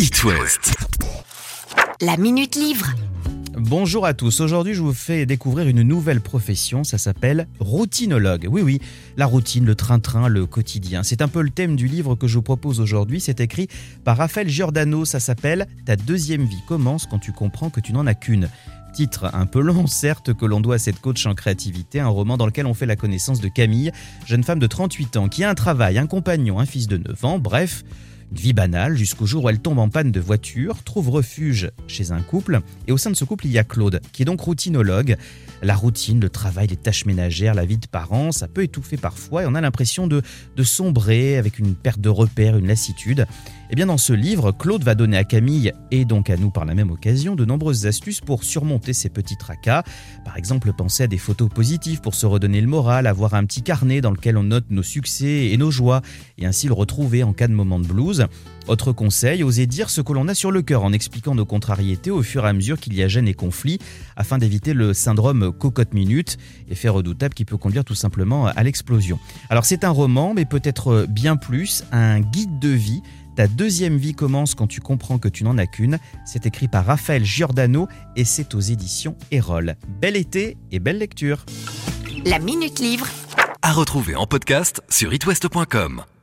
It West. La Minute Livre. Bonjour à tous, aujourd'hui je vous fais découvrir une nouvelle profession, ça s'appelle routinologue. Oui oui, la routine, le train-train, le quotidien. C'est un peu le thème du livre que je vous propose aujourd'hui, c'est écrit par Raphaël Giordano, ça s'appelle Ta deuxième vie commence quand tu comprends que tu n'en as qu'une. Titre un peu long, certes, que l'on doit à cette coach en créativité, un roman dans lequel on fait la connaissance de Camille, jeune femme de 38 ans, qui a un travail, un compagnon, un fils de 9 ans, bref, une vie banale jusqu'au jour où elle tombe en panne de voiture, trouve refuge chez un couple, et au sein de ce couple, il y a Claude, qui est donc routinologue. La routine, le travail, les tâches ménagères, la vie de parents, ça peut étouffer parfois, et on a l'impression de, de sombrer avec une perte de repères, une lassitude. Et bien dans ce livre, Claude va donner à Camille, et donc à nous par la même occasion, de nombreuses astuces pour surmonter ces petits tracas. Par exemple, penser à des photos positives pour se redonner le moral, avoir un petit carnet dans lequel on note nos succès et nos joies, et ainsi le retrouver en cas de moment de blues. Autre conseil, oser dire ce que l'on a sur le cœur en expliquant nos contrariétés au fur et à mesure qu'il y a gêne et conflit, afin d'éviter le syndrome cocotte minute, effet redoutable qui peut conduire tout simplement à l'explosion. Alors c'est un roman, mais peut-être bien plus, un guide de vie ta deuxième vie commence quand tu comprends que tu n'en as qu'une. C'est écrit par Raphaël Giordano et c'est aux éditions Erol. Bel été et belle lecture. La Minute Livre. À retrouver en podcast sur itwest.com.